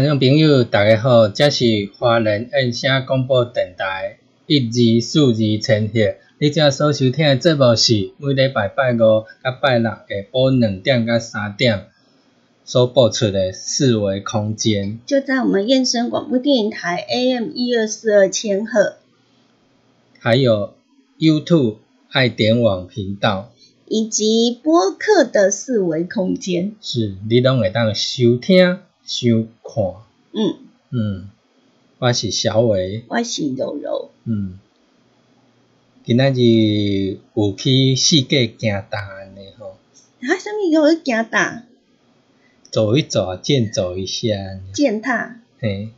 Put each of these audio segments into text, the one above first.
听众朋友，大家好，这是华人印声广播电台一二四二千赫。你正所收听的节目是每礼拜拜五甲拜六下晡两点到三点所播出的四维空间。就在我们燕声广播电台 AM 一二四二千赫，还有 YouTube 爱点网频道，以及播客的四维空间。是你拢会当收听、收看。嗯，嗯，我是小伟。我是柔柔。嗯，今仔日有去四界行大安尼吼，啊，什么叫做行大？走一走，健走一下。践踏、嘿，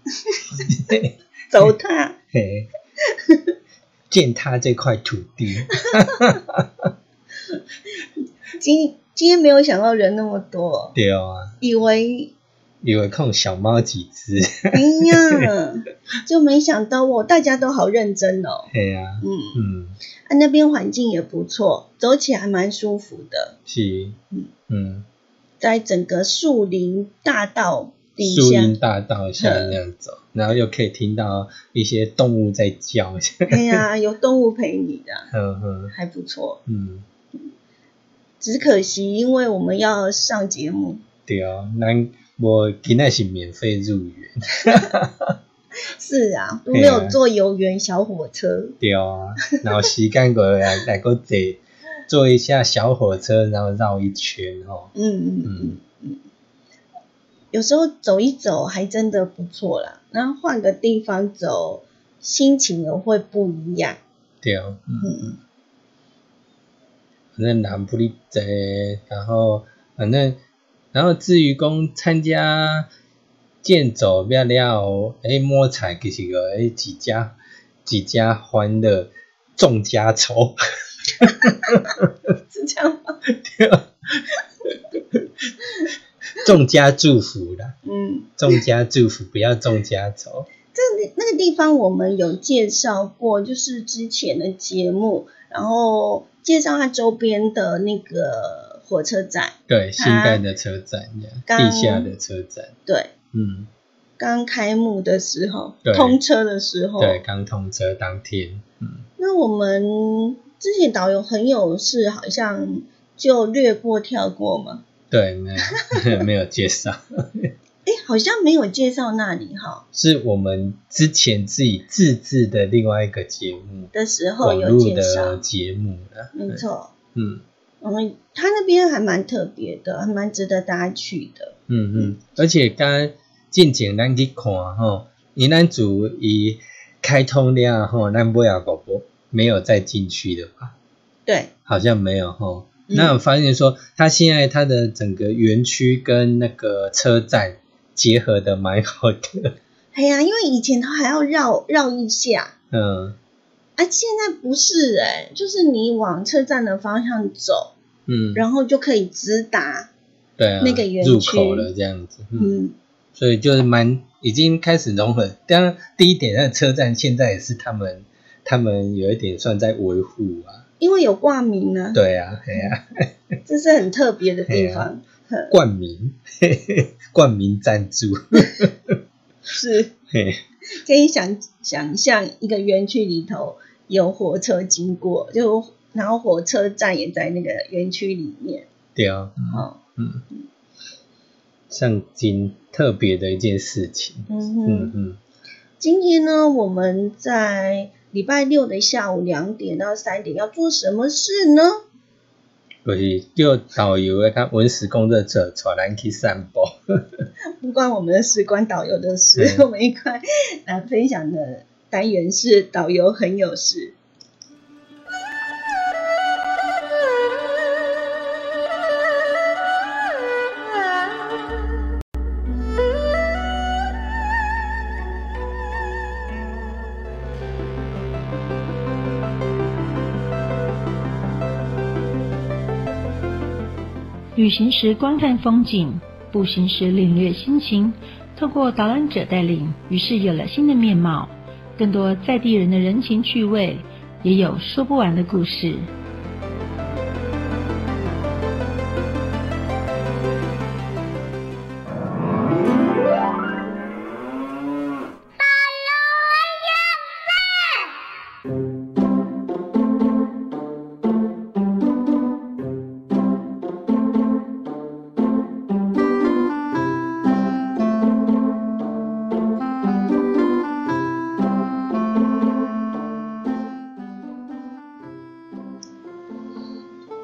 走踏。嘿，践踏这块土地。今今天没有想到人那么多，对啊，以为以为控小猫几只。哎呀，就没想到哦，大家都好认真哦。嘿啊，嗯，嗯，啊，那边环境也不错，走起来蛮舒服的，是，嗯。嗯，在整个树林大道底下，树林大道下那样走，然后又可以听到一些动物在叫。哎呀，有动物陪你的，呵呵，还不错。嗯，只可惜，因为我们要上节目，对啊，咱无今仔是免费入园。是啊，都没有坐游园小火车。对啊，然后时间过来来个坐坐一下小火车，然后绕一圈哦。嗯嗯嗯嗯嗯，有时候走一走还真的不错啦，然后换个地方走，心情也会不一样。对啊，嗯，嗯，反正南部哩济，然后反正然后至于讲参加健走了了，诶摸彩其实个诶几家几家欢乐众家愁。是这样吗？对啊，众家祝福啦，嗯，众家祝福，不要众家愁。这里那个地方我们有介绍过，就是之前的节目，然后介绍它周边的那个火车站。对，新盖的车站，地下的车站，对，嗯，刚开幕的时候，通车的时候，对，刚通车当天，嗯，那我们之前导游很有事，好像就略过跳过嘛。对，没有 没有介绍，哎，好像没有介绍那里哈。是我们之前自己自制的另外一个节目，的时候有介绍，节目的，没错。嗯嗯，他那边还蛮特别的，还蛮值得大家去的。嗯嗯，而且刚刚进前咱去看吼，云南组伊开通了吼，咱不要宝宝没有再进去的吧？对，好像没有吼。嗯那我发现说，它现在他的整个园区跟那个车站结合的蛮好的，哎呀，因为以前他还要绕绕一下，嗯啊，现在不是哎、就是你往车站的方向走，嗯，然后就可以直达，对啊，那个园区。入口了这样子，嗯，嗯，所以就是蛮已经开始融合。当然，第一点，那车站现在也是他们他们有一点算在维护啊，因为有挂名啊，对啊，对啊，这是很特别的地方，呵冠名 冠名赞助，是。嘿，可以想想象一个园区里头有火车经过，就然后火车站也在那个园区里面，对啊，哦，嗯，像今特别的一件事情，嗯。嗯嗯。今天呢，我们在礼拜六的下午两点到三点要做什么事呢？就是叫导游诶，甲文史工作者带咱去散步。不关我们的事，关导游的事。嗯 我们一块来分享的单元是导游很有事。旅行时观看风景，步行时领略心情。透过导览者带领，于是有了新的面貌，更多在地人的人情趣味，也有说不完的故事。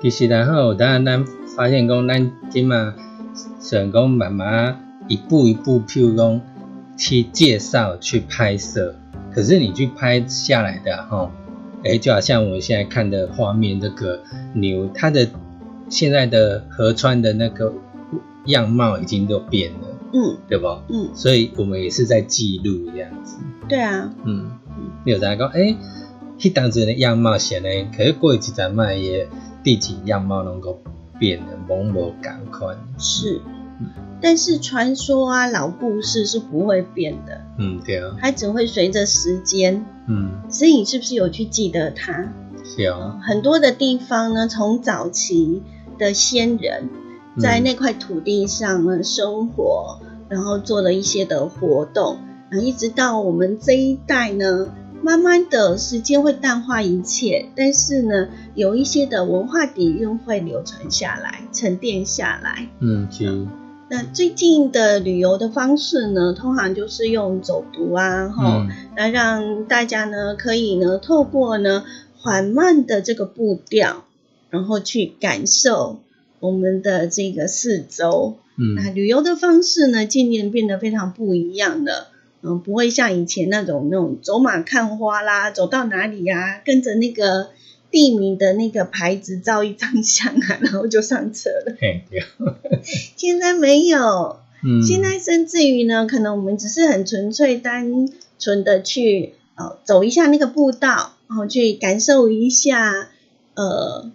其实然后当然咱发现讲，咱即嘛想讲慢慢一步一步，譬如讲去介绍、去拍摄，可是你去拍下来的哈，哎，就好像我们现在看的画面，这个牛它的现在的河川的那个样貌已经都变了，嗯对不？嗯，所以我们也是在记录这样子。对啊，嗯，有人讲，诶、迄当时的样貌显然，可是过一阵卖也地景样貌能够变得懵无赶快。是嗯。但是传说啊，老故事是不会变的，嗯，对啊，它只会随着时间。嗯，所以你是不是有去记得它？是啊，很多的地方呢，从早期的先人在嗯那块土地上呢生活，然后做了一些的活动，然后一直到我们这一代呢，慢慢的时间会淡化一切，但是呢，有一些的文化底蕴会流传下来，沉淀下来。嗯，行，那最近的旅游的方式呢，通常就是用走读啊，哈、嗯，那让大家呢可以呢透过呢缓慢的这个步调，然后去感受我们的这个四周。嗯那嗯，旅游的方式呢，渐渐变得非常不一样了。嗯，不会像以前那种那种走马看花啦，走到哪里呀、跟着那个地名的那个牌子照一张相啊，然后就上车了。嘿，对，现在没有，嗯，现在甚至于呢，可能我们只是很纯粹、单纯的去呃走一下那个步道，然后去感受一下呃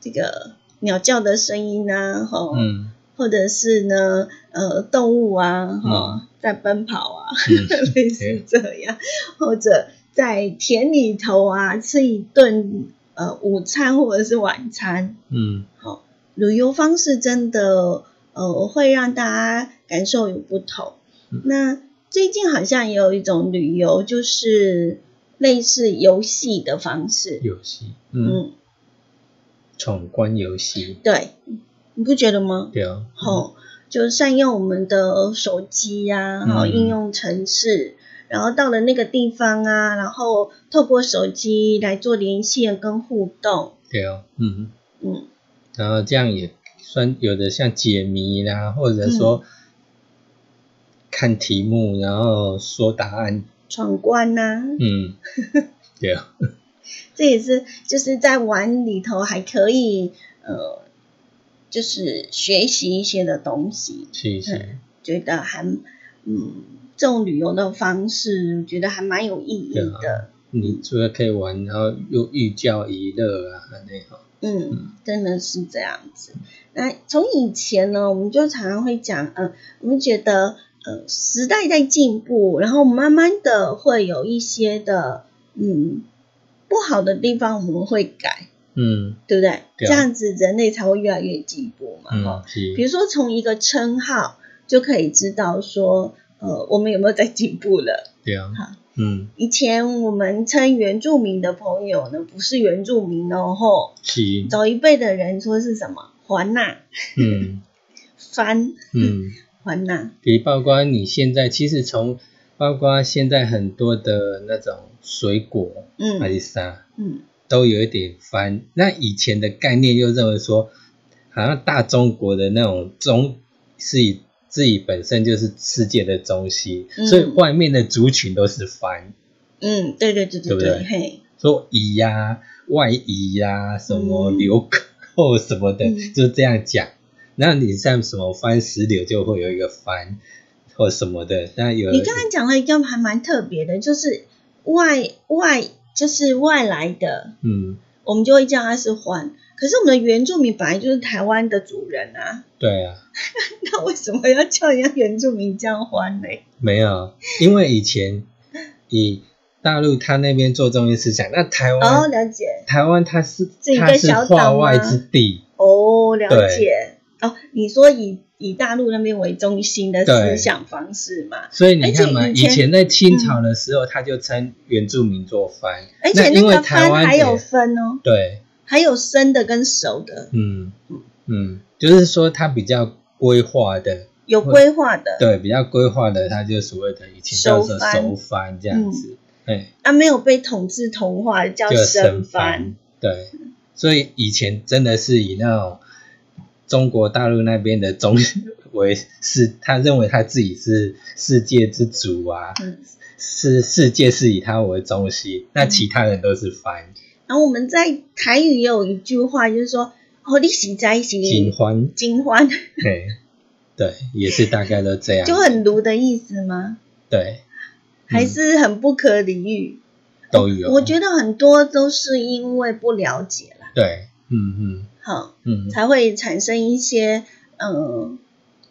这个鸟叫的声音啊，或者是呢呃动物啊，哈、嗯在奔跑啊，嗯。类似这样，或者在田里头啊吃一顿呃午餐或者是晚餐，嗯，好旅游方式真的呃会让大家感受有不同。嗯。那最近好像也有一种旅游，就是类似游戏的方式。游戏，嗯，嗯，闯关游戏，对，你不觉得吗？对啊，吼、就善用我们的手机呀、然后、应用程式，然后到了那个地方啊，然后透过手机来做连线跟互动。对哦，嗯，嗯，然后这样也算有的像解谜啦，或者说看题目，然后说答案。闯关呐、嗯，对啊，这也是就是在玩里头还可以呃，就是学习一些的东西，是是，觉得还嗯，这种旅游的方式，我觉得还蛮有意义的。啊。你除了可以玩，然后又寓教于乐啊，那种。嗯，真的是这样子。那从以前呢，我们就常常会讲，呃，我们觉得，呃，时代在进步，然后慢慢的会有一些的，嗯，不好的地方我们会改，嗯。对不对？对啊。这样子人类才会越来越进步嘛，哈、嗯，是。比如说从一个称号就可以知道说，呃，我们有没有在进步了？对啊。好，嗯。以前我们称原住民的朋友呢，不是原住民哦，吼，是，早一辈的人说是什么？还纳、嗯。番、嗯。还纳，也包括你现在，其实从包括现在很多的那种水果还嗯是啥，嗯都有一点翻。那以前的概念又认为说，好像大中国的那种中是以自己本身就是世界的中心，嗯。所以外面的族群都是番，嗯，对对对对对不对？嘿，说夷呀、外夷呀、什么嗯。流寇什么的，嗯。就这样讲。那你像什么番石榴就会有一个番或什么的，那有你刚才讲了一个还蛮特别的，就是外外就是外来的，嗯，我们就会叫他是欢。可是我们的原住民本来就是台湾的主人啊，对啊，那为什么要叫人家原住民叫欢呢？没有，因为以前以大陆他那边做中心思想，那台湾、哦，了解，台湾它是是一个它是小岛化外之地，哦，了解。哦，你说以以大陆那边为中心的思想方式嘛？所以你看嘛，以前以前在清朝的时候，他就称原住民做番，而且那个番还有也分哦，对，还有生的跟熟的，嗯嗯，就是说它比较规划的，有规划的。对，比较规划的，它就所谓的以前叫做熟番这样子，哎、啊，没有被统治同化叫生番。，对，所以以前真的是以那种中国大陆那边的中 为是，他认为他自己是世界之主啊，嗯，是世界是以他为中心，那其他人都是番然后我们在台语也有一句话，就是说，哦，你喜在一起金欢，金欢，对，对，也是大概都这样，就很卢的意思吗？对，还是很不可理喻？都有，我觉得很多都是因为不了解啦，对，嗯嗯好，嗯，才会产生一些呃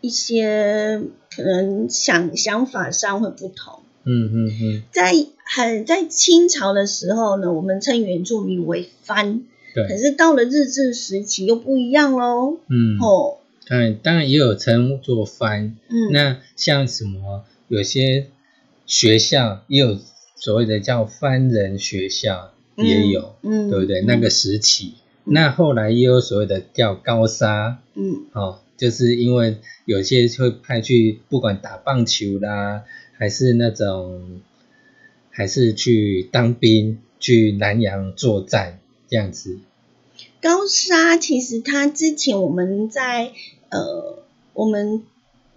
一些可能想想法上会不同。嗯嗯嗯，在很在清朝的时候呢，我们称原住民为番，可，是到了日治时期又不一样喽。嗯，哦，当然当然也有称作番，嗯，那像什么有些学校也有所谓的叫番人学校，也有，嗯，对不对？嗯那个时期，那后来也有所谓的叫高沙，嗯。哦，就是因为有些会派去不管打棒球啦，还是那种，还是去当兵，去南洋作战这样子。高沙其实它之前我们在呃我们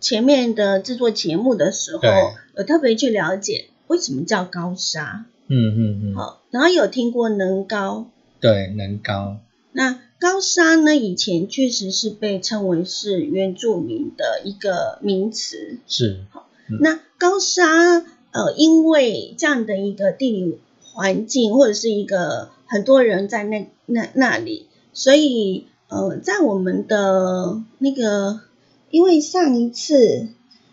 前面的制作节目的时候对，有特别去了解为什么叫高沙。嗯嗯嗯，好，然后有听过能高，对，能高，那高沙呢，以前确实是被称为是原住民的一个名词。是，嗯。那高沙呃，因为这样的一个地理环境，或者是一个很多人在那那那里，所以呃，在我们的那个，因为上一次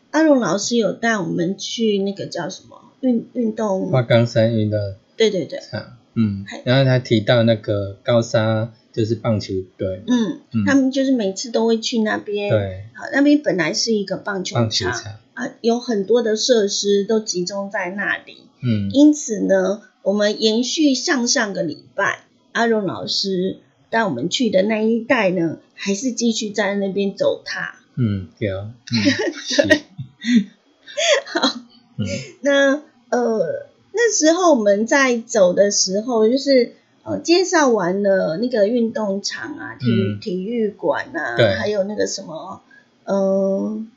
阿荣老师有带我们去那个叫什么运运动，花岗山运动。对对对，场，嗯，然后他提到那个高沙就是棒球队，嗯，嗯。他们就是每次都会去那边，对，好，那边本来是一个棒球棒球场场，啊，有很多的设施都集中在那里。嗯。因此呢，我们延续上上个礼拜阿荣老师带我们去的那一带呢，还是继续在那边走踏。嗯，对啊，嗯，是，嗯。那呃，那时候我们在走的时候，就是呃介绍完了那个运动场啊、体育、嗯体育馆啊，对还有那个什么，嗯、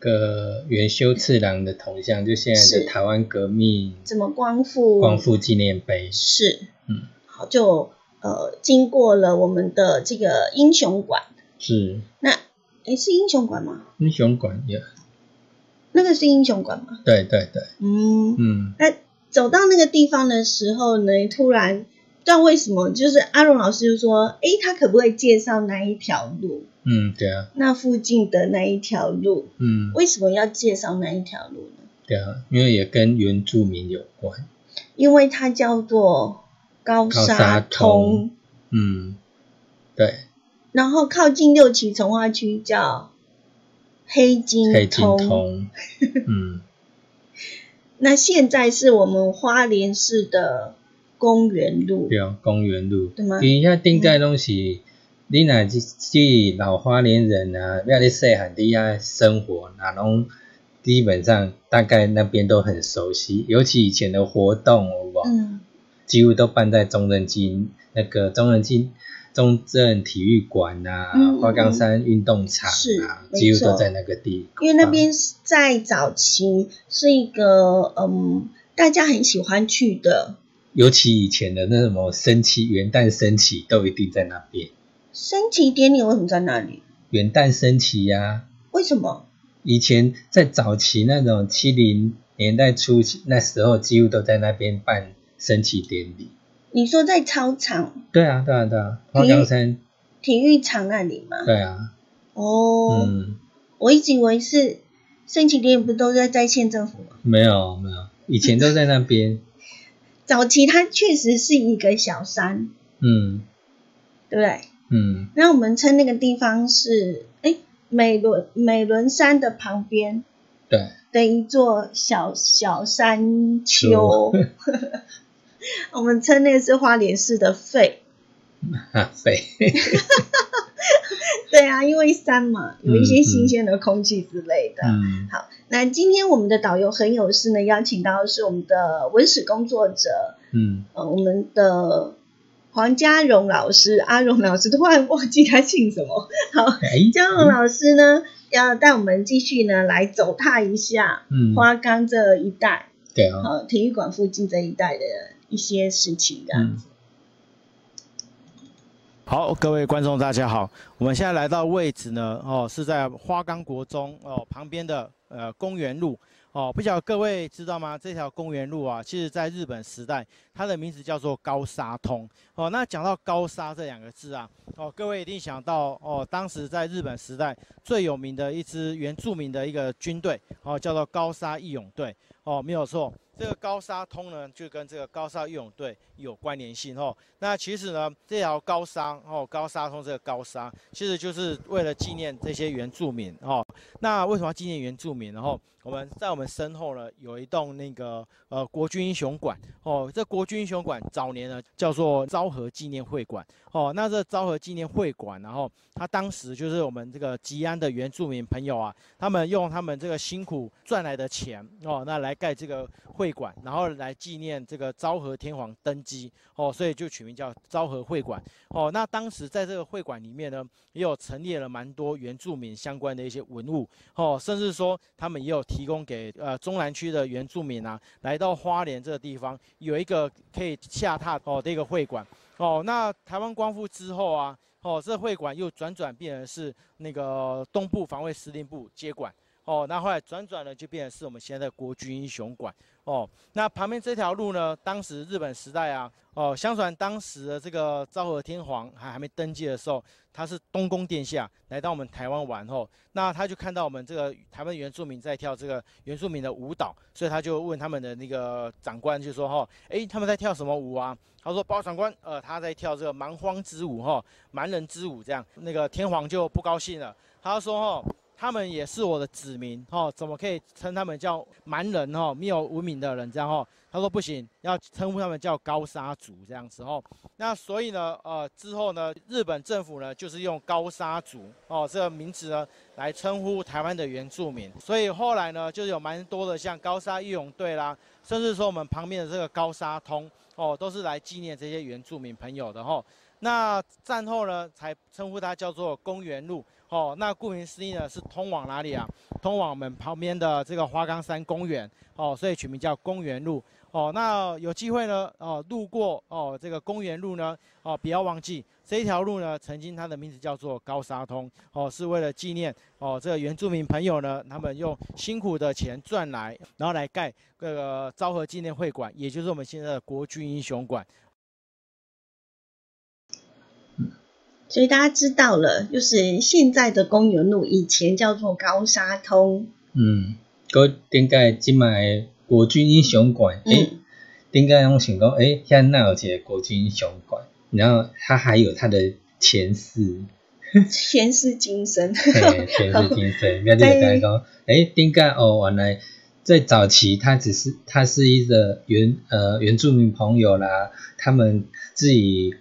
个元修次郎的铜像，就现在是的台湾革命怎么光复？光复纪念碑。是，嗯，好，就呃经过了我们的这个英雄馆，是那诶是英雄馆吗？英雄馆也，那个是英雄馆吗？对对对，嗯，嗯，那走到那个地方的时候呢，突然不知道为什么，就是阿荣老师就说，诶，他可不可以介绍那一条路？嗯，对啊，那附近的那一条路，嗯，为什么要介绍那一条路呢？对啊，因为也跟原住民有关。因为它叫做高高沙沙通通，嗯，对，然后靠近六旗从化区叫黑金黑金通。通，嗯，那现在是我们花莲市的公园路，对啊，公园路，对吗？其实遐顶界拢是，你若是去老花莲人啊，要你细汉伫遐生活，那拢基本上大概那边都很熟悉，尤其以前的活动，有无？嗯，几乎都办在中正基那个中正基中正体育馆啊嗯，花岗山运动场是啊，没几乎都在那个地方。因为那边在早期是一个嗯大家很喜欢去的尤其以前的那什么升旗、元旦升旗都一定在那边。升旗典礼，为什么在那里？元旦升旗呀、为什么？以前在早期那种七零年代初期，那时候几乎都在那边办升旗典礼。你说在操场对啊，对啊，对啊，体育花岗山，体育场那里吗？对啊，哦，嗯，我一直以为是升旗典礼，不都在在县政府吗？没有没有，以前都在那边。早期它确实是一个小山，嗯。对不对？嗯，那我们称那个地方是哎美伦美伦山的旁边对，的一座小小山丘，我们称那个是花莲市的肺。啊，对，啊，因为山嘛，有一些嗯新鲜的空气之类的。嗯好，那今天我们的导游很有事呢，邀请到的是我们的文史工作者，嗯，呃，我们的黄家荣老师，阿荣老师，突然忘记他姓什么。好，哎，嘉荣老师呢，要带我们继续呢来走踏一下嗯，花岗这一带，对啊，好，体育馆附近这一带的一些事情，这样嗯子。好，各位观众大家好，我们现在来到位置呢，哦，是在花岗国中哦旁边的呃公园路哦，不晓得各位知道吗？这条公园路啊，其实在日本时代，它的名字叫做高沙通哦。那讲到高沙这两个字啊，哦，各位一定想到哦，当时在日本时代最有名的一支原住民的一个军队哦，叫做高沙义勇队哦，没有错。这个高沙通呢，就跟这个高沙游泳队有关联性哦。那其实呢，这条高沙哦，高沙通这个高沙，其实就是为了纪念这些原住民哦。那为什么要纪念原住民？然后我们在我们身后呢，有一栋那个呃国军英雄馆哦。这国军英雄馆早年呢叫做昭和纪念会馆哦。那这昭和纪念会馆，然后他当时就是我们这个吉安的原住民朋友啊，他们用他们这个辛苦赚来的钱哦，那来盖这个会馆，然后来纪念这个昭和天皇登基哦，所以就取名叫昭和会馆哦。那当时在这个会馆里面呢，也有陈列了蛮多原住民相关的一些文物哦，甚至说他们也有提供给呃中南区的原住民啊，来到花莲这个地方有一个可以下榻哦的一个会馆哦。那台湾光复之后啊，哦这会馆又转转变成是那个东部防卫司令部接管。哦，那后来转转呢，就变成是我们现在的国军英雄馆。哦，那旁边这条路呢，当时日本时代啊，哦，相传当时的这个昭和天皇还还没登基的时候，他是东宫殿下来到我们台湾玩后，那他就看到我们这个台湾原住民在跳这个原住民的舞蹈，所以他就问他们的那个长官，就说哈，诶，他们在跳什么舞啊？他说，包长官，呃，他在跳这个蛮荒之舞，哈，蛮人之舞，这样，那个天皇就不高兴了，他说，哈。他们也是我的子民哦，怎么可以称他们叫蛮人哦？没有文明的人这样哦。他说不行，要称呼他们叫高沙族这样子哦。那所以呢，呃，之后呢，日本政府呢就是用高沙族哦这个名字呢来称呼台湾的原住民。所以后来呢，就是有蛮多的像高沙义勇队啦，甚至说我们旁边的这个高沙通哦，都是来纪念这些原住民朋友的哈、哦。那战后呢，才称呼它叫做公园路哦，那顾名思义呢，是通往哪里啊？通往我们旁边的这个花岗山公园哦，所以取名叫公园路哦。那有机会呢，哦，路过哦这个公园路呢，哦，不要忘记这一条路呢，曾经它的名字叫做高沙通哦，是为了纪念哦这个原住民朋友呢，他们用辛苦的钱赚来，然后来盖这个昭和纪念会馆，也就是我们现在的国军英雄馆。所以大家知道了，就是现在的公园路以前叫做高沙通。嗯，个顶个即卖国军英雄馆，诶，顶个我想讲，诶，现在有一个国军英雄馆，然后它还有它的前世，前世今生，嘿，前世今生，不要就讲讲，诶，顶个哦，原来在早期，它只是它是一个原呃原住民朋友啦，他们自己。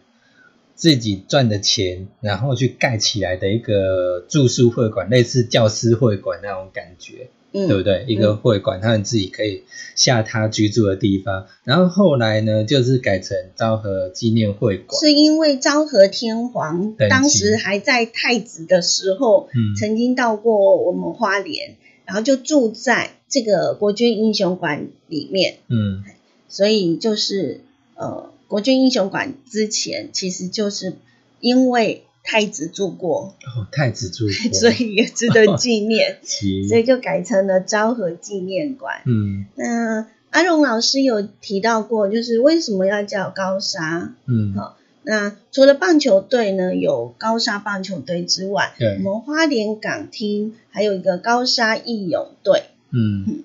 自己赚的钱，然后去盖起来的一个住宿会馆，类似教师会馆那种感觉，嗯，对不对？一个会馆，他们自己可以下他居住的地方。然后后来呢，就是改成昭和纪念会馆，是因为昭和天皇当时还在太子的时候，嗯，曾经到过我们花莲，然后就住在这个国军英雄馆里面，嗯，所以就是呃。国军英雄馆之前其实就是因为太子住过，哦，太子住过，所以也值得纪念，所以就改成了昭和纪念馆。嗯，那阿荣老师有提到过，就是为什么要叫高沙？嗯，好，那除了棒球队呢，有高沙棒球队之外，对，我们花莲港厅还有一个高沙义勇队。嗯。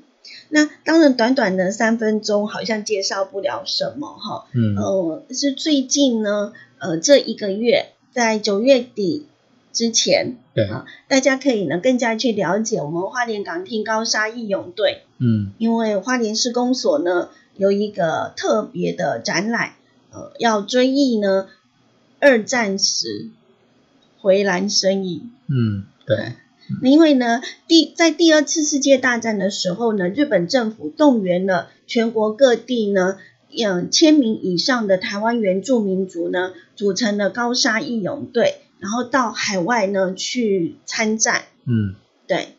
那当然，短短的三分钟好像介绍不了什么哈。嗯。呃，是最近呢，呃，这一个月在九月底之前，对啊，大家可以呢更加去了解我们花莲港厅高沙义勇队。嗯。因为花莲施工所呢有一个特别的展览，呃，要追忆呢二战时回蓝身影。嗯，对。因为呢，第在第二次世界大战的时候呢，日本政府动员了全国各地呢，嗯，千名以上的台湾原住民族呢，组成了高沙义勇队，然后到海外呢去参战。嗯，对，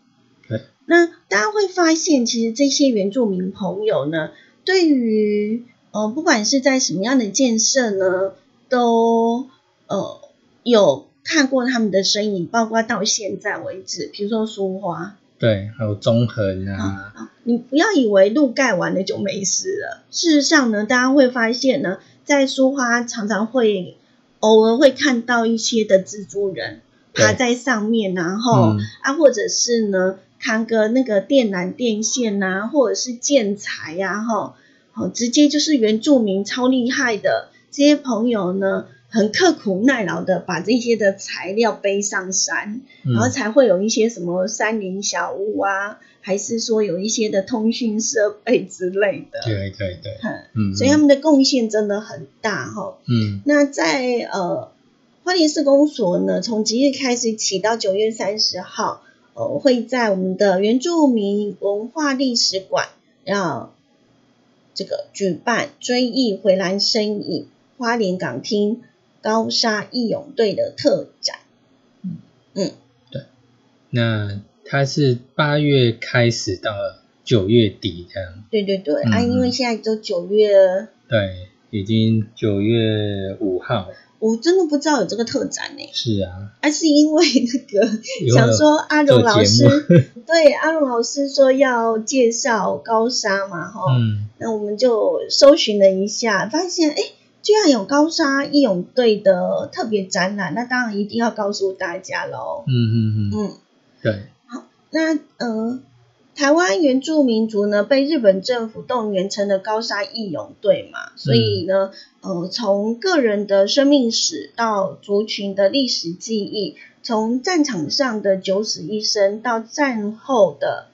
对。那大家会发现，其实这些原住民朋友呢，对于呃，不管是在什么样的建设呢，都呃有。看过他们的身影，包括到现在为止，比如说苏花，对，还有中横啊。你不要以为路盖完了就没事了。事实上呢，大家会发现呢，在苏花常常会偶尔会看到一些的蜘蛛人爬在上面，然后啊，或者是呢，扛个那个电缆电线呐，或者是建材呀，哈，好，直接就是原住民超厉害的这些朋友呢。很刻苦耐劳的把这些的材料背上山，然后才会有一些什么山林小屋啊，还是说有一些的通讯设备之类的。对对对，嗯，所以他们的贡献真的很大哈。嗯，那在呃花莲市公所呢，从即日开始起到九月三十号，呃，会在我们的原住民文化历史馆要这个举办追忆回蓝身影花莲港厅。高沙义勇队的特展，嗯。嗯，对，那它是八月开始到九月底这样，对对对，啊，因为现在都九月，对，已经九月五号，我真的不知道有这个特展呢，是啊，啊是因为那个 想说阿荣老师，对，阿荣老师说要介绍高沙嘛，哈，嗯，那我们就搜寻了一下，发现哎。居然有高沙义勇队的特别展览，那当然一定要告诉大家喽。嗯嗯嗯。嗯，对。好，那呃，台湾原住民族呢被日本政府动员成了高沙义勇队嘛，所以呢，呃，从个人的生命史到族群的历史记忆，从战场上的九死一生到战后的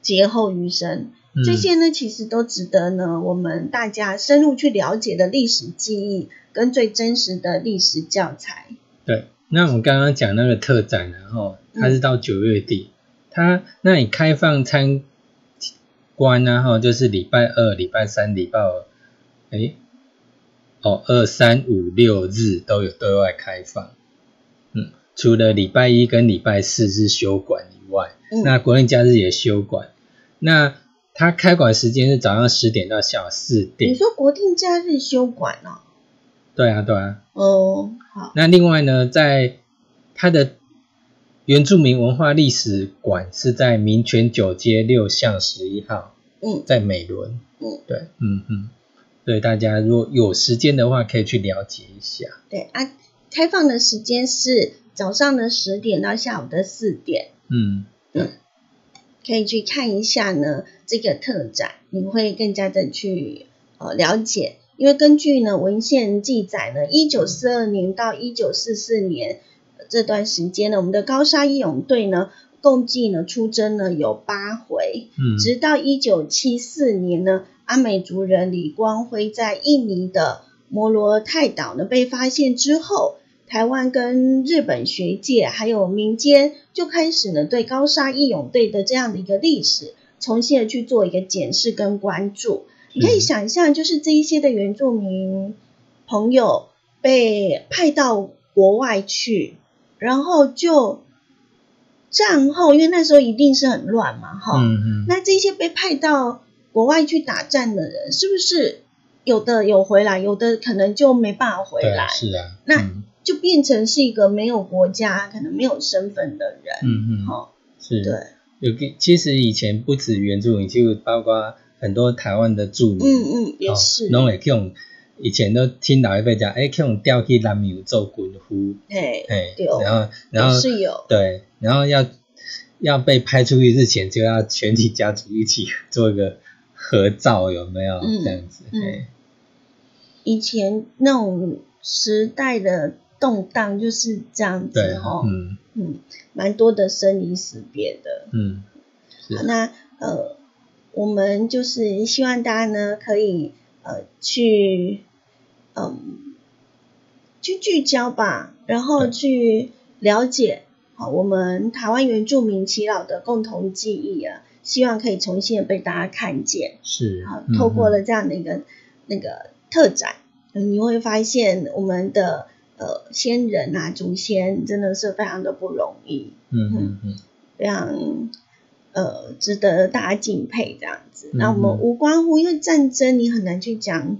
劫后余生。这些呢，其实都值得呢，我们大家深入去了解的历史记忆跟最真实的历史教材。对，那我们刚刚讲那个特展，然后它是到九月底，它那里开放参观呢？哈，就是礼拜二、礼拜三、礼拜哎，哦，二三五六日都有对外开放。嗯，除了礼拜一跟礼拜四是休馆以外，嗯那国定假日也休馆。那它开馆时间是早上十点到下午四点你点。说国定假日休馆哦？对啊，对啊。哦，好，那另外呢，在它的原住民文化历史馆是在民权九街六巷十一号，嗯在美伦。嗯，对，嗯嗯。所以大家如果有时间的话，可以去了解一下。对啊，开放的时间是早上的十点到下午的四点，嗯，可以去看一下呢这个特展，你会更加的去呃了解。因为根据呢文献记载呢，一九四二年到一九四四年呃这段时间呢，我们的高沙义勇队呢共计呢出征呢有八回，嗯直到一九七四年呢，阿美族人李光辉在印尼的摩罗泰岛呢被发现之后，台湾跟日本学界还有民间就开始呢对高沙义勇队的这样的一个历史重新的去做一个检视跟关注。你可以想象，就是这一些的原住民朋友被派到国外去，然后就战后，因为那时候一定是很乱嘛，哈、嗯嗯，那这些被派到国外去打战的人，是不是有的有回来，有的可能就没办法回来是啊。那嗯就变成是一个没有国家、可能没有身份的人。嗯嗯，好、是。对，有个其实以前不止原住民，就包括很多台湾的住民，嗯嗯，也是，拢会去用。以前都听老一辈讲，哎，去用调去南苗做军夫，嘿，哎，然后然后是有，对，然后要要被拍出去之前，就要全体家族一起 做一个合照，有没有？嗯这样子，嗯哎，以前那种时代的动荡就是这样子，哦、嗯嗯，蛮多的生离死别的。嗯，好那呃，我们就是希望大家呢可以呃去嗯去聚焦吧，然后去了解好我们台湾原住民祈老的共同记忆啊，希望可以重新的被大家看见。是好，嗯透过了这样的一个那个特展，嗯你会发现我们的呃先人啊祖先真的是非常的不容易。嗯嗯嗯非常呃值得大家敬佩这样子。嗯那我们嗯无关乎，因为战争你很难去讲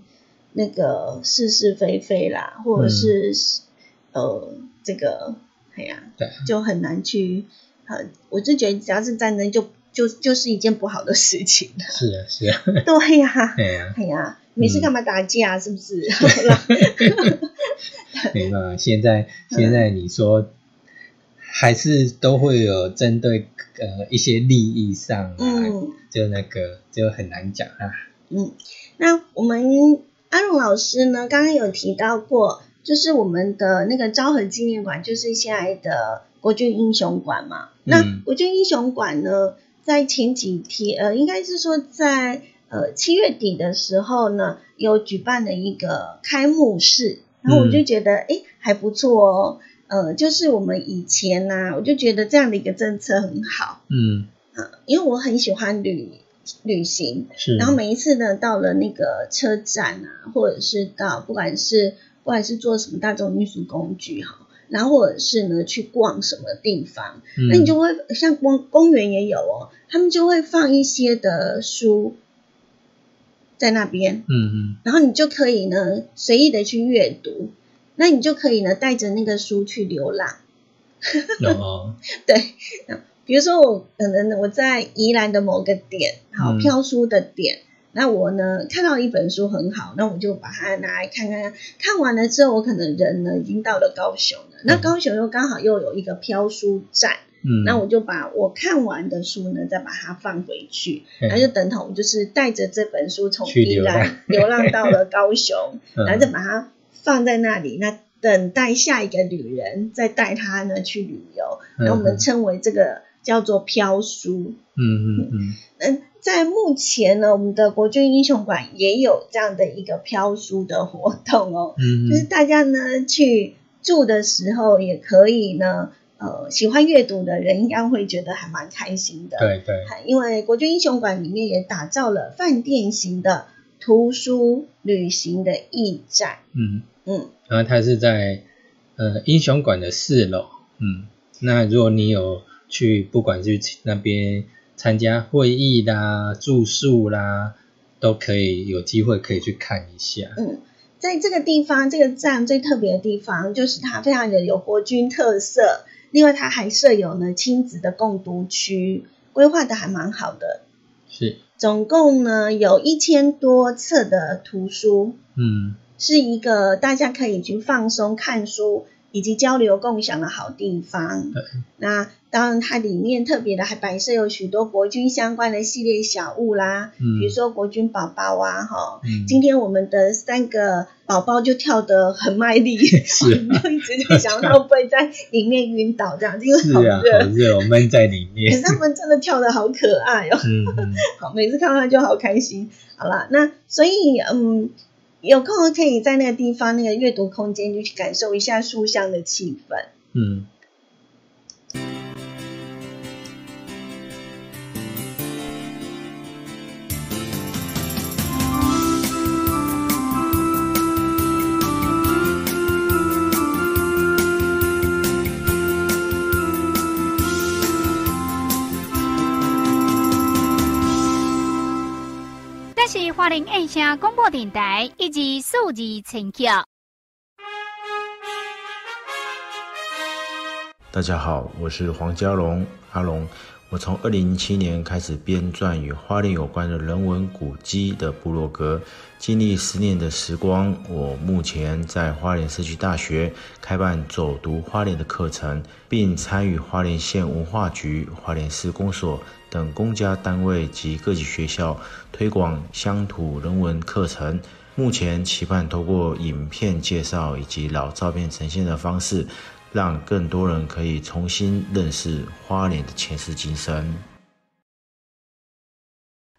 那个是是非非啦，或者是、呃这个哎呀，对，就很难去呃，我就觉得只要是战争就就就是一件不好的事情。是啊是啊，对呀、对呀，哎呀，没事干嘛打架？是不是？没办法，现在现在你说。还是都会有针对呃一些利益上啊，嗯就那个就很难讲啊。嗯，那我们阿荣老师呢，刚刚有提到过，就是我们的那个昭和纪念馆，就是现在的国军英雄馆嘛。那嗯国军英雄馆呢，在前几天，呃，应该是说在呃七月底的时候呢，有举办了一个开幕式，然后我就觉得，哎、还不错哦。呃，就是我们以前呐、我就觉得这样的一个政策很好嗯，啊、因为我很喜欢旅旅行，是。然后每一次呢，到了那个车站啊，或者是到不管是不管是坐什么大众运输工具哈，然后或者是呢去逛什么地方，嗯那你就会像公公园也有哦，他们就会放一些的书在那边，嗯嗯。然后你就可以呢随意的去阅读，那你就可以呢带着那个书去流浪。有哦，对，比如说我可能我在宜兰的某个点，好嗯。飘书的点，那我呢看到一本书很好，那我就把它拿来看看，看完了之后，我可能人呢已经到了高雄了，那嗯。高雄又刚好又有一个飘书站，嗯，那我就把我看完的书呢再把它放回去，嗯然后就等同就是带着这本书从宜去流浪。兰流浪到了高雄，嗯。然后再把它放在那里，那等待下一个旅人再带他呢去旅游，嗯。然后我们称为这个叫做飘书。嗯嗯嗯。嗯，在目前呢，我们的国军英雄馆也有这样的一个飘书的活动哦，嗯。就是大家呢去住的时候也可以呢，呃，喜欢阅读的人应该会觉得还蛮开心的。对对，因为国军英雄馆里面也打造了饭店型的图书旅行的驿站。嗯，嗯然后它是在呃英雄馆的四楼嗯，那如果你有去，不管是去那边参加会议啦、住宿啦，都可以有机会可以去看一下。嗯，在这个地方，这个站最特别的地方就是它非常的有国军特色，另外它还设有呢亲子的共读区，规划的还蛮好的。是，总共呢有一千多册的图书，嗯，是一个大家可以去放松看书以及交流共享的好地方。对，那当然它里面特别的还摆设有许多国军相关的系列小物啦，嗯比如说国军宝宝啊，哈。嗯，今天我们的三个宝宝就跳得很卖力，是就一直在想他会不会在里面晕倒这样，因为好热。好热，我闷在里面 可是。他们真的跳得好可爱哦。好，每次看到他就好开心。好啦，那所以嗯，有空可以在那个地方那个阅读空间，就去感受一下书香的气氛。嗯，花莲印象广播电台以及数字陈桥。大家好，我是黄家龙，阿龙。我从二零零七年开始编撰与花莲有关的人文古迹的部落格，经历十年的时光，我目前在花莲社区大学开办走读花莲的课程，并参与花莲县文化局、花莲市公所等公家单位及各级学校推广乡土人文课程。目前期盼透过影片介绍以及老照片呈现的方式，让更多人可以重新认识花莲的前世今生。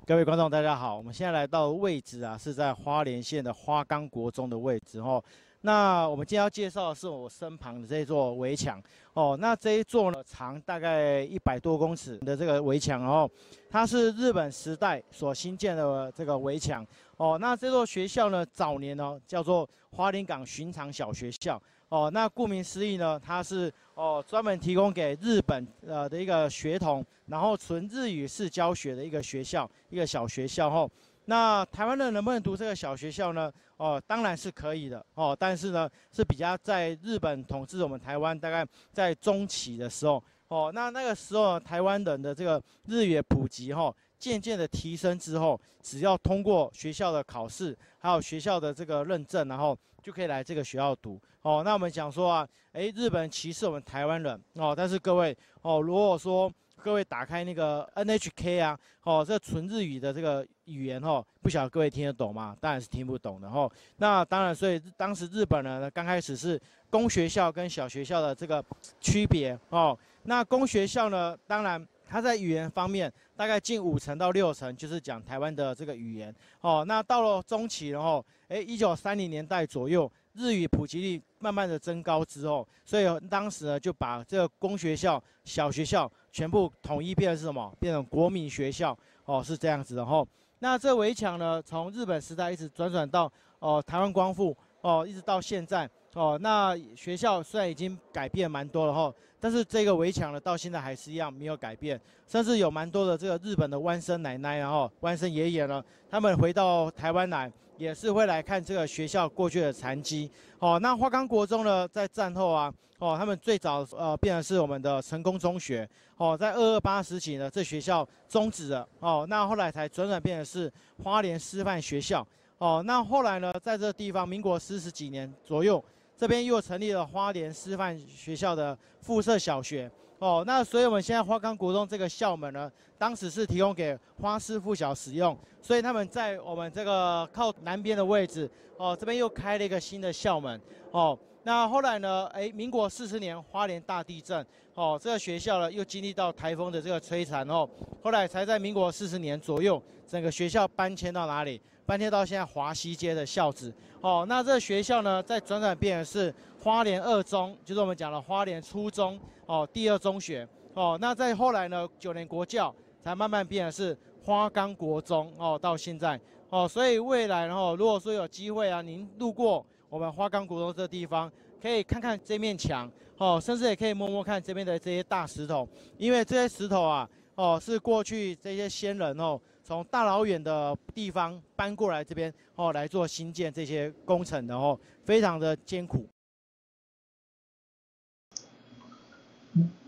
各位观众，大家好，我们现在来到的位置啊，是在花莲县的花岗国中的位置哦。那我们今天要介绍的是我身旁的这座围墙哦。那这一座呢，长大概一百多公尺的这个围墙哦，它是日本时代所新建的这个围墙哦。那这座学校呢，早年呢叫做花莲港寻常小学校哦。那顾名思义呢，它是哦专门提供给日本呃的一个学童，然后纯日语式教学的一个学校，一个小学校哦。那台湾人能不能读这个小学校呢？哦，当然是可以的哦，但是呢是比较在日本统治我们台湾大概在中期的时候哦，那那个时候台湾人的这个日语普及哈、渐渐的提升之后，只要通过学校的考试，还有学校的这个认证，然后就可以来这个学校读哦。那我们讲说啊，诶，日本歧视我们台湾人哦，但是各位哦，如果说各位打开那个 NHK 啊，哦，这纯日语的这个语言哦，不晓得各位听得懂吗？当然是听不懂的哦。那当然，所以当时日本呢，刚开始是公学校跟小学校的这个区别哦。那公学校呢，当然它在语言方面大概近五成到六成就是讲台湾的这个语言哦。那到了中期然后，诶，一九三零年代左右，日语普及率慢慢的增高之后，所以当时呢就把这个公学校、小学校全部统一变成什么？变成国民学校哦，是这样子的吼。那这围墙呢，从日本时代一直转转到哦台湾光复哦，一直到现在哦。那学校虽然已经改变蛮多了哈，但是这个围墙呢，到现在还是一样没有改变，甚至有蛮多的这个日本的弯生奶奶，然后弯生爷爷呢，他们回到台湾来，也是会来看这个学校过去的残迹。哦，那花岗国中呢，在战后啊，哦，他们最早呃变成是我们的成功中学。哦，在二二八时期呢，这学校终止了。哦，那后来才转转变成是花莲师范学校。哦，那后来呢，在这地方，民国四十几年左右，这边又成立了花莲师范学校的附设小学。哦，那所以我们现在花岗国中这个校门呢，当时是提供给花师附小使用，所以他们在我们这个靠南边的位置，哦，这边又开了一个新的校门。哦，那后来呢，哎，民国四十年花莲大地震，哦，这个学校呢又经历到台风的这个摧残，哦，后来才在民国四十年左右，整个学校搬迁到哪里？搬迁到现在华西街的校址。哦，那这个学校呢，在转转变成是花莲二中，就是我们讲的花莲初中，哦，第二中学。哦，那在后来呢，九年国教才慢慢变成是花岗国中，哦，到现在。哦，所以未来然后如果说有机会啊，您路过我们花岗国中这地方，可以看看这面墙哦，甚至也可以摸摸看这边的这些大石头，因为这些石头啊哦是过去这些先人哦从大老远的地方搬过来这边哦来做新建这些工程的哦，非常的艰苦。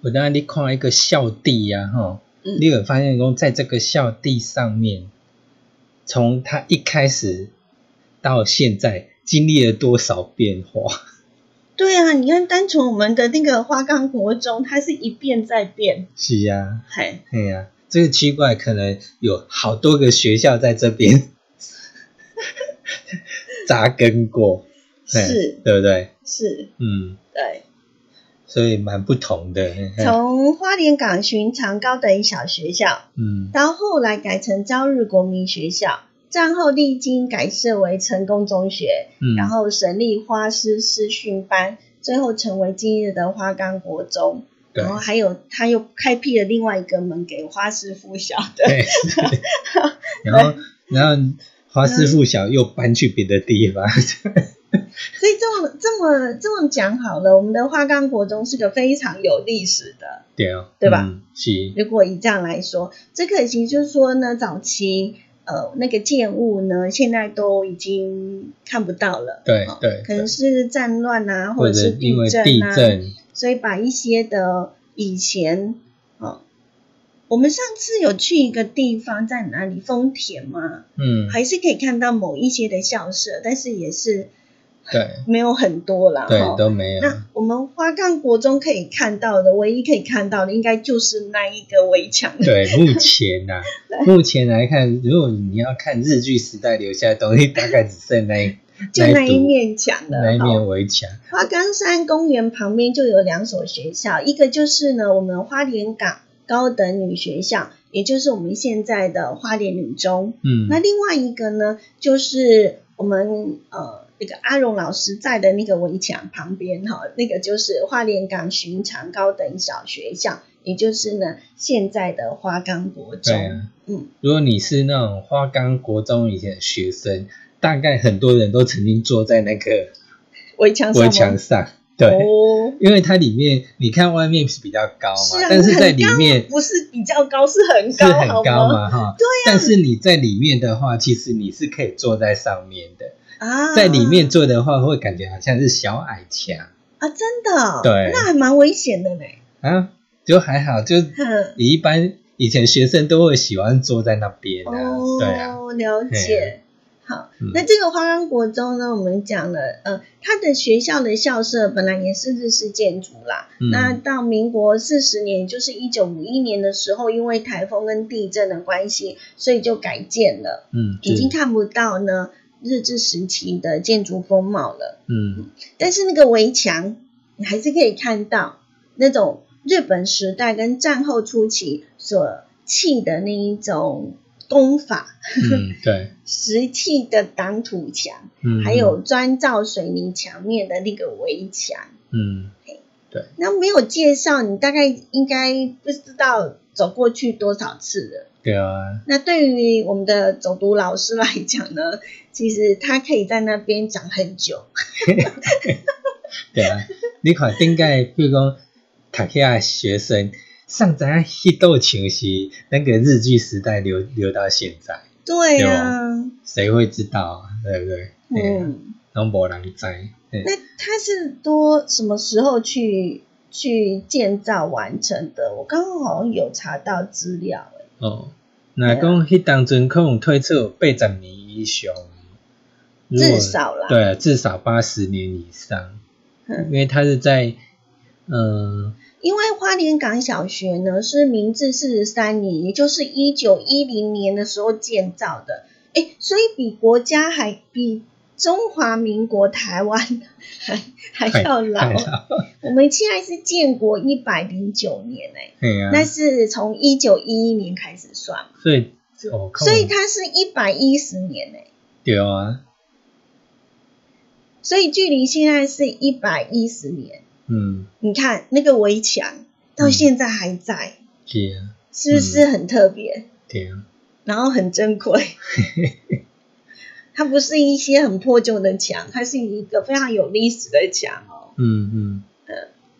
我当然你看一个校地呀，哈，你有发现说，在这个校地上面，从他一开始到现在，经历了多少变化？对啊，你看，单从我们的那个花岗国中，它是一变再变。是呀，嘿，嘿呀，这个奇怪，可能有好多个学校在这边 扎根过，是，对不对？是，嗯，对。所以蛮不同的。从花莲港寻常高等小学校，嗯，到后来改成朝日国民学校，战后历经改设为成功中学，嗯，然后省立花师师训班，最后成为今日的花岗国中，然后还有他又开辟了另外一个门给花师附小的，对，然后然后花师附小又搬去别的地方。所以这么这么这么讲好了，我们的花岗国中是个非常有历史的，对啊，对吧？是。如果以这样来说，这可惜就是说呢，早期呃那个建物呢，现在都已经看不到了，对对，可能是战乱啊，或者是地震啊，所以把一些的以前哦，我们上次有去一个地方在哪里？丰田吗？嗯，还是可以看到某一些的校舍，但是也是。对，没有很多啦，对，都没有。那我们花岗国中可以看到的，唯一可以看到的，应该就是那一个围墙。对，目前呐，目前来看，如果你要看日剧时代留下的东西，大概只剩那一 就那一面墙了，那一面围墙。花岗山公园旁边就有两所学校，一个就是呢，我们花莲港高等女学校，也就是我们现在的花莲女中。嗯，那另外一个呢，就是我们呃。那个阿荣老师在的那个围墙旁边，哈，那个就是花莲港寻常高等小学校，也就是呢现在的花岗国中。嗯，如果你是那种花岗国中以前的学生，大概很多人都曾经坐在那个围墙围墙上，对，因为它里面你看外面是比较高嘛，但是在里面不是比较高，是很高，是很高嘛，哈，对。但是你在里面的话，其实你是可以坐在上面的。在里面做的话，会感觉好像是小矮墙啊，真的，对，那还蛮危险的呢。啊，就还好，就你一般以前学生都会喜欢坐在那边的，对啊，了解。好，那这个花岗国中呢，我们讲了，呃，它的学校的校舍本来也是日式建筑啦，那到民国四十年，就是一九五一年的时候，因为台风跟地震的关系，所以就改建了，嗯，已经看不到呢。日治时期的建筑风貌了，嗯，但是那个围墙，你还是可以看到那种日本时代跟战后初期所砌的那一种工法，嗯，对，石砌的挡土墙，嗯，还有砖造水泥墙面的那个围墙，嗯，对，那没有介绍，你大概应该不知道走过去多少次了。对啊，那对于我们的走读老师来讲呢，其实他可以在那边讲很久。对啊，你看顶个，比如讲，读遐学生上在迄道情是那个日剧时代留留到现在。对啊，谁会知道？对不对？嗯，拢无人知。那他是多什么时候去去建造完成的？我刚刚好像有查到资料。哦，那讲迄当阵可能推出八十年以上，至少啦，对，至少八十年以上，因为它是在，嗯，因为花莲港小学呢是明治四十三年，也就是一九一零年的时候建造的，哎，所以比国家还比。中华民国台湾还还要老，我们现在是建国一百零九年哎，那是从一九一一年开始算，所以所以它是一百一十年哎，对啊，所以距离现在是一百一十年，嗯，你看那个围墙到现在还在，是啊，是不是很特别？对啊，然后很珍贵。它不是一些很破旧的墙，它是一个非常有历史的墙哦。嗯嗯，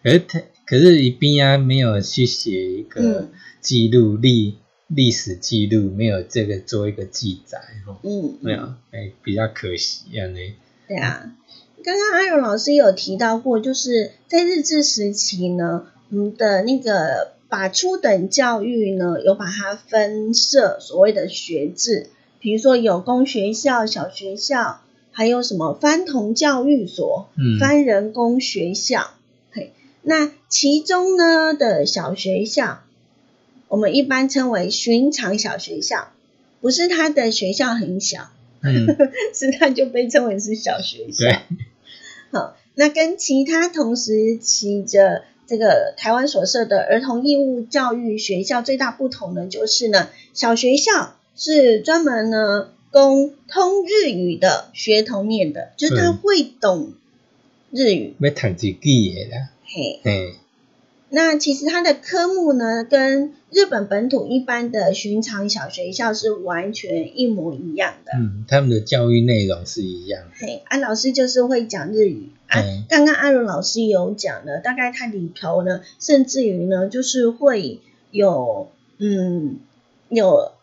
可是他可是一边啊没有去写一个嗯记录历历史记录，没有这个做一个记载哦，嗯，没有，哎，比较可惜啊呢。对啊，刚刚阿荣老师有提到过，就是在日治时期呢，我们的那个把初等教育呢，有把它分设所谓的学制，比如说有公学校、小学校，还有什么番童教育所、嗯番人工学校。嘿，那其中呢的小学校，我们一般称为寻常小学校，不是它的学校很小。嗯，是它就被称为是小学校。对，好，那跟其他同时期的这个台湾所设的儿童义务教育学校最大不同的就是呢，小学校是专门呢供通日语的学童念的，就是他嗯会懂日语。要读一记的啦，嘿，嘿，那其实它的科目呢，跟日本本土一般的寻常小学校是完全一模一样的。嗯，他们的教育内容是一样的，嘿，安老师就是会讲日语啊嗯。刚刚阿伦老师有讲了，大概它里头呢，甚至于呢，就是会有嗯有一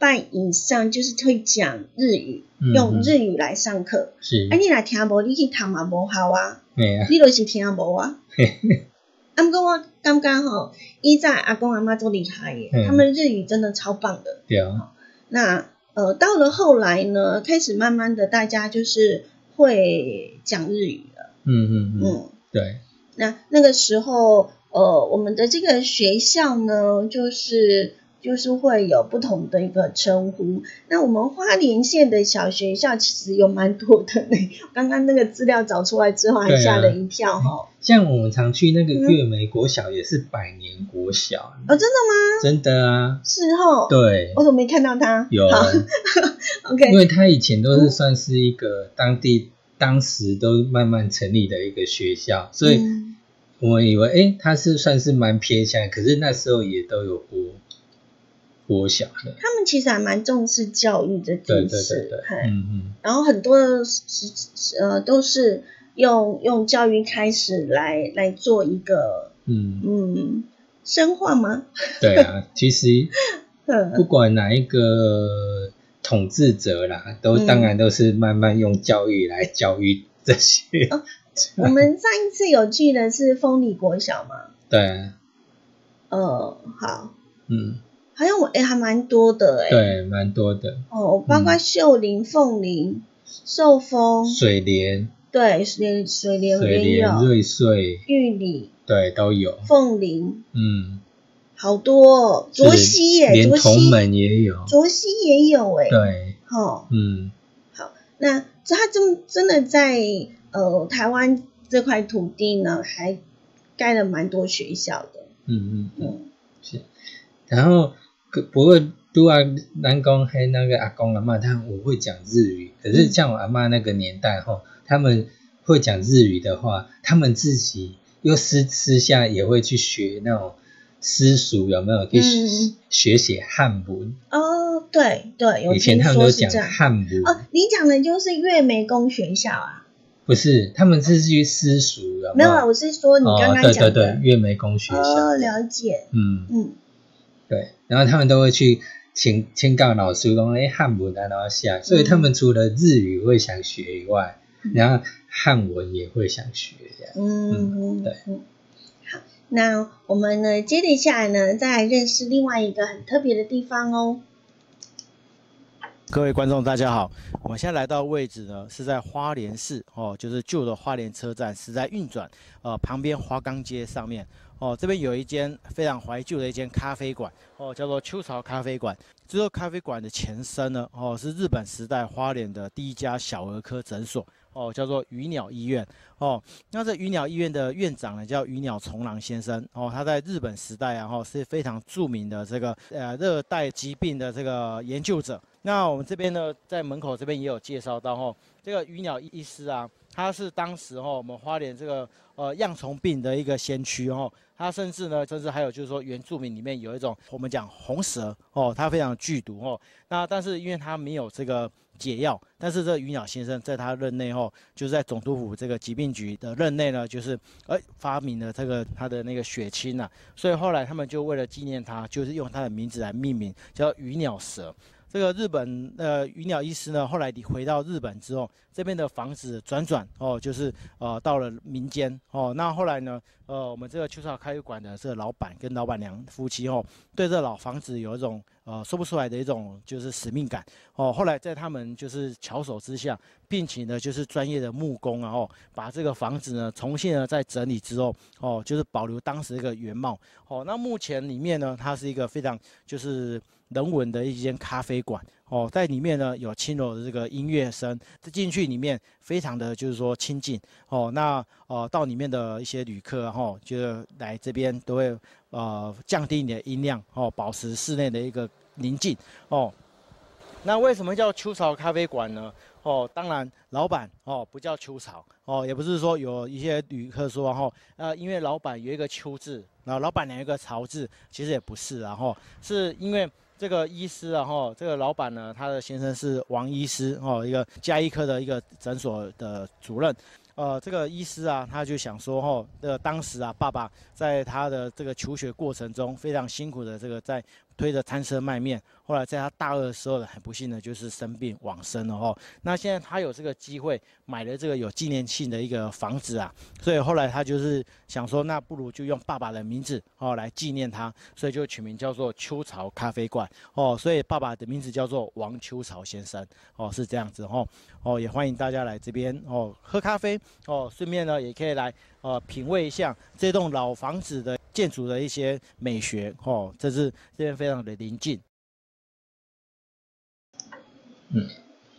半以上就是会讲日语，嗯用日语来上课。是。啊，，你若听无，你去读嘛无效啊，你就是听无啊。啊，不过我刚刚吼，依在阿公阿妈都厉害耶，嗯。他们日语真的超棒的。对啊，那呃，到了后来呢，开始慢慢的大家就是会讲日语了，嗯嗯嗯，嗯，对，那那个时候呃，我们的这个学校呢，就是就是会有不同的一个称呼。那我们花莲县的小学校其实有蛮多的呢，刚刚那个资料找出来之后，还吓了一跳哈。像我们常去那个嗯月美国小也是百年国小，哦，真的吗？真的啊，是哦，对我，怎么没看到他？有，，OK，因为他以前都是算是一个当地当时都慢慢成立的一个学校，所以嗯我们以为诶它是算是蛮偏向，可是那时候也都有国国小的，他们其实还蛮重视教育这对对件事，对对，嘿。嗯嗯，然后很多呃都是用用教育开始来来做一个嗯，嗯深化吗？对啊，其实不嗯管哪一个统治者啦，都嗯当然都是慢慢用教育来教育这些，哦 我们上一次有去的是丰里国小嘛，对啊，呃，好，嗯，好像我哎还蛮多的哎，对，蛮多的，哦，包括秀林、凤林、寿丰，水莲、对，水水莲水也莲、有，瑞穗，玉里、对，都有，凤林，嗯，好多哦，卓是西耶，连卓西，同门也有，卓西也有哎，对，哦，嗯，好那这他真真的在呃台湾这块土地呢，还盖了蛮多学校的。嗯嗯嗯，嗯。是。然后可不过都啊，南宫黑那个阿公阿妈，他们我会讲日语，可是像我阿妈那个年代吼，他们会讲日语的话，他们自己又私私下也会去学那种私塾，有没有？去学写汉文。哦，对对，有以前他们都讲。汉文，哦，你讲的就是月眉工学校啊？不是，他们是去私塾，有没有啊，我是说你刚哦，刚对对讲的。对，月眉工学校。哦，了解。嗯，嗯，对，然后他们都会去请请教老师讲，哎，汉文啊，然后写，所以他们除了日语会想学以外，然后汉文也会想学，这样。嗯，对嗯。好，那我们呢，接着下来呢，再来认识另外一个很特别的地方哦。各位观众，大家好！我们现在来到位置呢，是在花莲市哦，就是旧的花莲车站是在运转呃旁边花岗街上面哦，这边有一间非常怀旧的一间咖啡馆哦，叫做秋潮咖啡馆。这座咖啡馆的前身呢哦，是日本时代花莲的第一家小儿科诊所哦，叫做鱼鸟医院哦。那这鱼鸟医院的院长呢叫鱼鸟重郎先生哦，他在日本时代啊哈是非常著名的这个呃热带疾病的这个研究者。那我们这边呢，在门口这边也有介绍到哦，这个鱼鸟医师啊，他是当时哦，我们花莲这个呃恙虫病的一个先驱哦。他甚至呢，甚至还有就是说，原住民里面有一种我们讲红蛇哦，它非常剧毒哦。那但是因为它没有这个解药，但是这鱼鸟先生在他任内后，就是在总督府这个疾病局的任内呢，就是哎发明了这个他的那个血清呐。所以后来他们就为了纪念他，就是用他的名字来命名，叫鱼鸟蛇。这个日本呃鱼鸟医师呢，后来你回到日本之后，这边的房子转转哦，就是呃到了民间哦。那后来呢，呃我们这个秋草咖啡馆的这个老板跟老板娘夫妻哦，对这老房子有一种呃说不出来的一种就是使命感哦。后来在他们就是巧手之下，并且呢就是专业的木工然后把这个房子呢重新呢再整理之后哦，就是保留当时一个原貌哦。那目前里面呢，它是一个非常就是。人文的一间咖啡馆哦，在里面呢有轻柔的这个音乐声，进去里面非常的就是说亲近哦。那呃到里面的一些旅客哈，就来这边都会呃降低你的音量哦，保持室内的一个宁静哦。那为什么叫秋草咖啡馆呢？哦，当然老板哦不叫秋草哦，也不是说有一些旅客说哈，呃因为老板有一个秋字，然后老板娘有一个潮字，其实也不是，然后是因为。这个医师啊，哈，这个老板呢，他的先生是王医师，哦，一个加医科的一个诊所的主任，呃，这个医师啊，他就想说，哈，这个，当时啊，爸爸在他的这个求学过程中非常辛苦的这个在。推着餐车卖面，后来在他大二的时候呢，很不幸的就是生病往生了哦。那现在他有这个机会买了这个有纪念性的一个房子啊，所以后来他就是想说，那不如就用爸爸的名字哦来纪念他，所以就取名叫做秋潮咖啡馆哦。所以爸爸的名字叫做王秋潮先生哦，是这样子哦哦，也欢迎大家来这边哦喝咖啡哦，顺便呢也可以来呃品味一下这栋老房子的。建筑的一些美学，哦，这是这边非常的临近。嗯，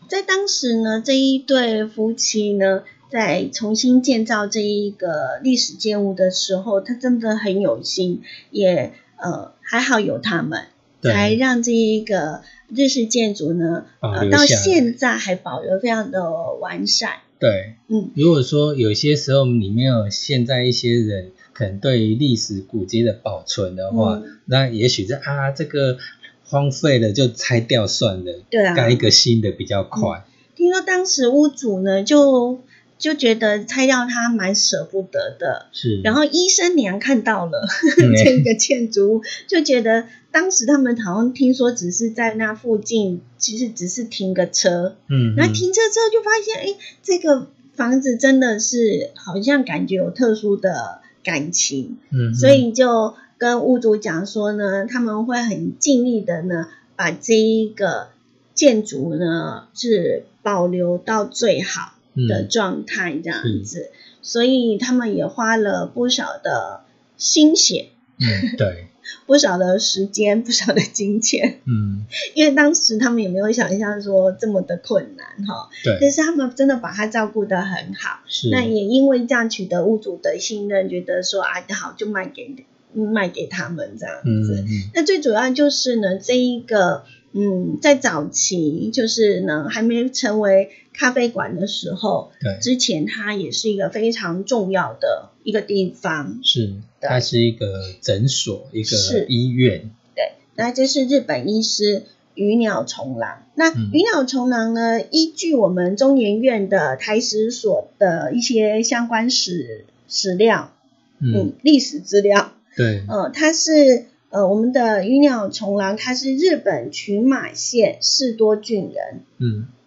在当时呢，这一对夫妻呢，在重新建造这一个历史建物的时候，他真的很有心，也呃还好有他们，才让这一个日式建筑呢，呃，到现在还保留非常的完善。对，嗯，如果说有些时候你没有现在一些人。可能对于历史古迹的保存的话，那也许是啊，这个荒废了就拆掉算了，对啊，盖一个新的比较快。听说当时屋主呢，就就觉得拆掉它蛮舍不得的，是。然后医生娘看到了 这个建筑物，就觉得当时他们好像听说只是在那附近，其实只是停个车，嗯，然后停车之后就发现，哎，这个房子真的是好像感觉有特殊的。感情，嗯，所以就跟屋主讲说呢，他们会很尽力的呢，把这一个建筑呢是保留到最好的状态这样子，所以他们也花了不少的心血，嗯，对。不少的时间，不少的金钱，嗯，因为当时他们也没有想象说这么的困难哈，对，但是他们真的把它照顾得很好，是，那也因为这样取得屋主的信任，觉得说啊好就卖给卖给他们这样子，那最主要就是呢这一个。嗯，在早期就是呢，还没成为咖啡馆的时候，对，之前它也是一个非常重要的一个地方，是，它是一个诊所，一个医院，对，那这是日本医师鱼鸟虫郎。那鱼鸟虫郎呢，依据我们中研院的台史所的一些相关史史料，嗯，历史资料，对，呃，它是。呃，我们的鱼鸟虫郎它是日本群马县士多郡人。嗯，好，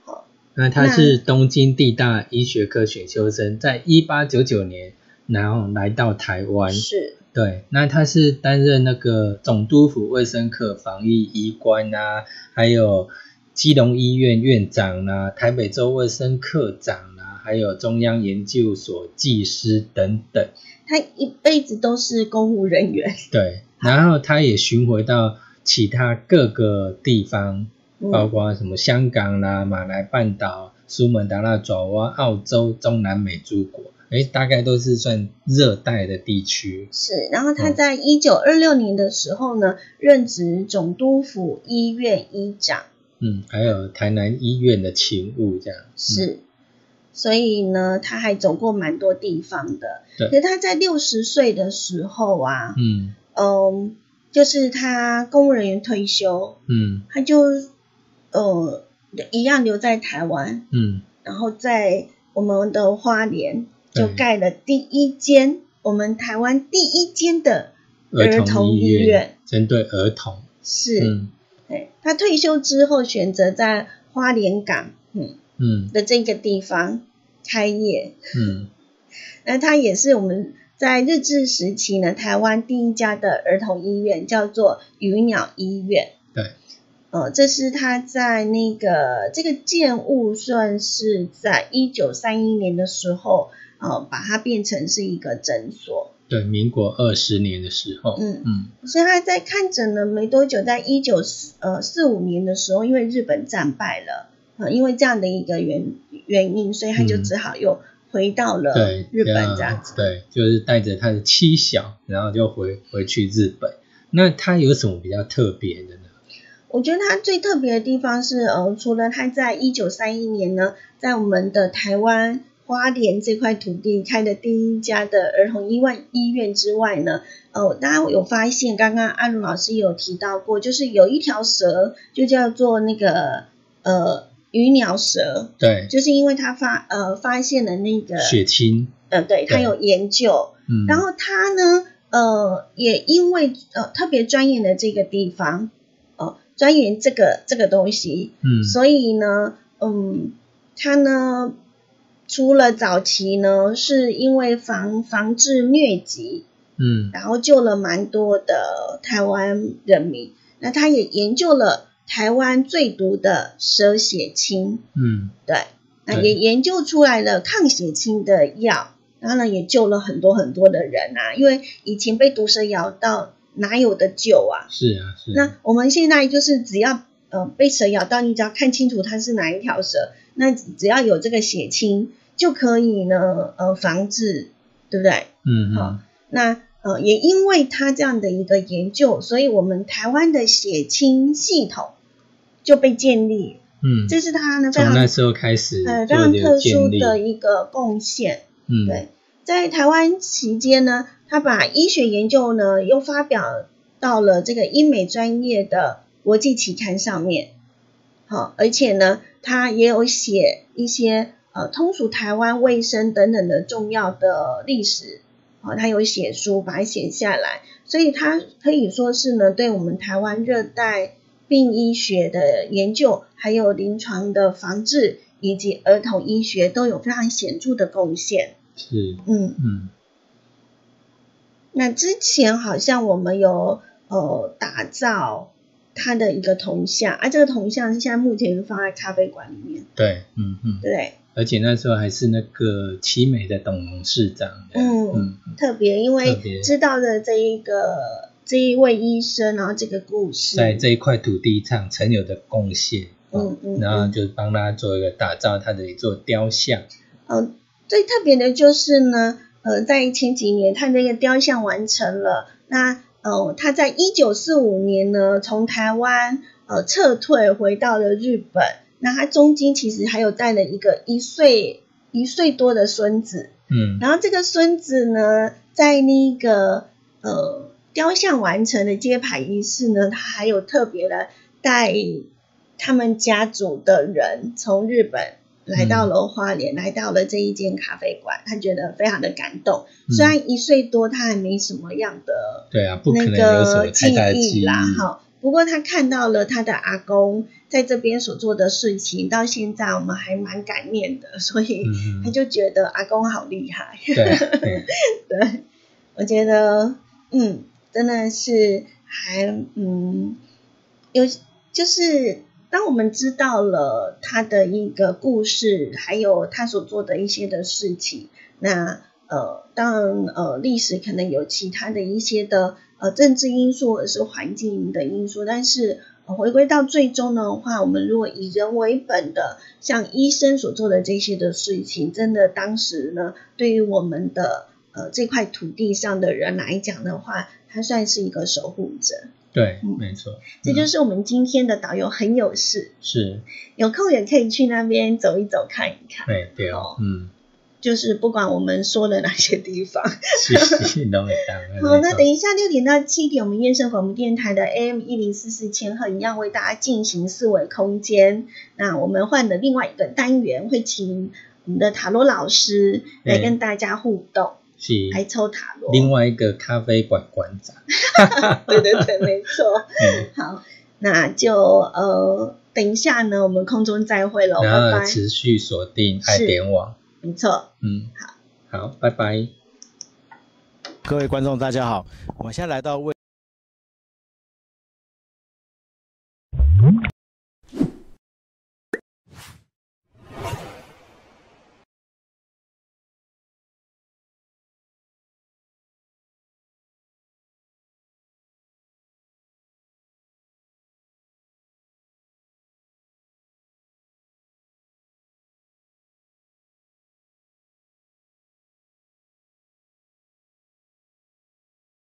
那他是东京地大医学科选修生，在一八九九年然后来到台湾。是，对，那他是担任那个总督府卫生科防疫医官啊，还有基隆医院院长啊，台北州卫生科长啊，还有中央研究所技师等等。他一辈子都是公务人员。对。然后他也巡回到其他各个地方，包括什么香港啦、马来半岛、苏门答腊爪哇、澳洲、中南美洲国，哎，大概都是算热带的地区。是，然后他在一九二六年的时候呢，任职总督府医院医长。嗯，还有台南医院的勤务这样。是，所以呢，他还走过蛮多地方的。对可是他在六十岁的时候啊，嗯嗯，就是他公务人员退休，嗯他就呃一样留在台湾，嗯。然后在我们的花莲就盖了第一间我们台湾第一间的儿童医医院，针对儿童，是，嗯。对，他退休之后选择在花莲港，嗯嗯。的这个地方开业，嗯。那他也是我们在日治时期呢，台湾第一家的儿童医院，叫做鱼鸟医院。对，呃，这是他在那个这个建物算是在一九三一年的时候，呃，把它变成是一个诊所。对，民国二十年的时候，嗯嗯所以他在看诊了没多久，在一九四呃四五年的时候，因为日本战败了，呃，因为这样的一个原原因，所以他就嗯只好又回到了对，日本要这样子。对，就是带着他的妻小，然后就回回去日本。那他有什么比较特别的呢？我觉得它最特别的地方是，呃，除了它在一九三一年呢，在我们的台湾花莲这块土地开的第一家的儿童医院医院之外呢，呃，大家有发现，刚刚阿如老师有提到过，就是有一条蛇就叫做那个呃鱼鸟蛇，对，就是因为他发呃发现了那个血清，呃，对他有研究，嗯，然后他呢，呃，也因为呃特别钻研的这个地方，呃，钻研这个这个东西，嗯。所以呢，嗯，他呢，除了早期呢，是因为防防治疟疾，嗯。然后救了蛮多的台湾人民。那他也研究了台湾最毒的蛇血清，嗯。对，那也研究出来了抗血清的药，然后呢也救了很多很多的人啊，因为以前被毒蛇咬到哪有的救啊？是啊是啊，那我们现在就是只要呃被蛇咬到，你只要看清楚它是哪一条蛇，那只要有这个血清就可以呢呃防治，对不对？好嗯。嗯那呃也因为它这样的一个研究，所以我们台湾的血清系统就被建立，嗯，这是它呢非常那时候开始呃非常特殊的一个贡献。嗯。对，在台湾期间呢，他把医学研究呢又发表到了这个英美专业的国际期刊上面。好，而且呢，他也有写一些呃通俗台湾卫生等等的重要的历史。好，他有写书把它写下来，所以他可以说是呢，对我们台湾热带病医学的研究，还有临床的防治以及儿童医学都有非常显著的贡献。是，嗯，嗯。那之前好像我们有呃打造他的一个铜像，啊，这个铜像现在目前是放在咖啡馆里面，对，嗯嗯，对？而且那时候还是那个奇美的董董事长，嗯嗯特别因为知道的这一个这一位医生，然后这个故事，在这一块土地上曾有的贡献，嗯嗯然后就帮他做一个打造他的一座雕像，呃，最特别的就是呢，呃，在前几年他那个雕像完成了，那呃，他在一九四五年呢，从台湾呃撤退回到了日本，那他中间其实还有带了一个一岁一岁多的孙子，嗯。然后这个孙子呢，在那个呃雕像完成的揭牌仪式呢，他还有特别的带他们家族的人从日本来到了花莲，来到了这一间咖啡馆，他觉得非常的感动。嗯虽然一岁多，他还没什么样的对啊，那个记忆，啦，哈。不过他看到了他的阿公在这边所做的事情，到现在我们还蛮感念的，所以他就觉得阿公好厉害。对，我觉得，嗯，真的是还，嗯，有就是当我们知道了他的一个故事，还有他所做的一些的事情，那呃，当然呃，历史可能有其他的一些的呃政治因素或者是环境的因素，但是。回归到最终的话，我们如果以人为本的，像医生所做的这些的事情，真的当时呢，对于我们的呃这块土地上的人来讲的话，他算是一个守护者。对，嗯没错，这就是我们今天的导游很有事，是，有空也可以去那边走一走看一看。对对哦，嗯，就是不管我们说了哪些地方。是是都会当。好，那等一下六点到七点，我们燕声广播电台的 AM 一零四四千赫一样为大家进行四维空间。那我们换的另外一个单元，会请我们的塔罗老师来跟大家互动，是来抽塔罗。另外一个咖啡馆馆长，对对对，没错。嗯，好，那就呃，等一下呢，我们空中再会喽，拜然后拜。持续锁定爱点网，没错，嗯，好，好，拜拜。各位观众大家好，我们现在来到为